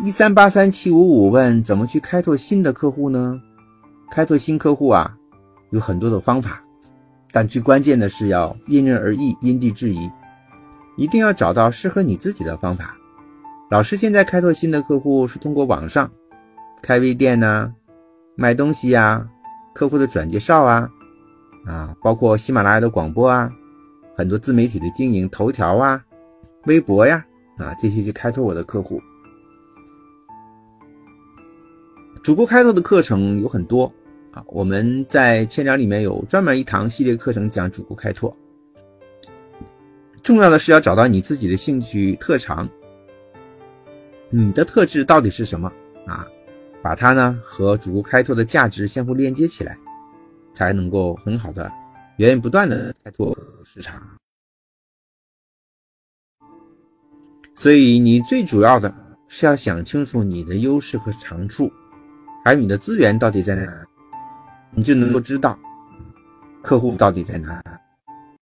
一三八三七五五问怎么去开拓新的客户呢？开拓新客户啊，有很多的方法，但最关键的是要因人而异、因地制宜，一定要找到适合你自己的方法。老师现在开拓新的客户是通过网上开微店呐，卖东西呀，客户的转介绍啊，啊，包括喜马拉雅的广播啊，很多自媒体的经营，头条啊、微博呀，啊，这些去开拓我的客户。主播开拓的课程有很多啊，我们在千聊里面有专门一堂系列课程讲主播开拓。重要的是要找到你自己的兴趣特长，你的特质到底是什么啊？把它呢和主播开拓的价值相互链接起来，才能够很好的源源不断的开拓市场。所以你最主要的是要想清楚你的优势和长处。还有你的资源到底在哪，你就能够知道客户到底在哪。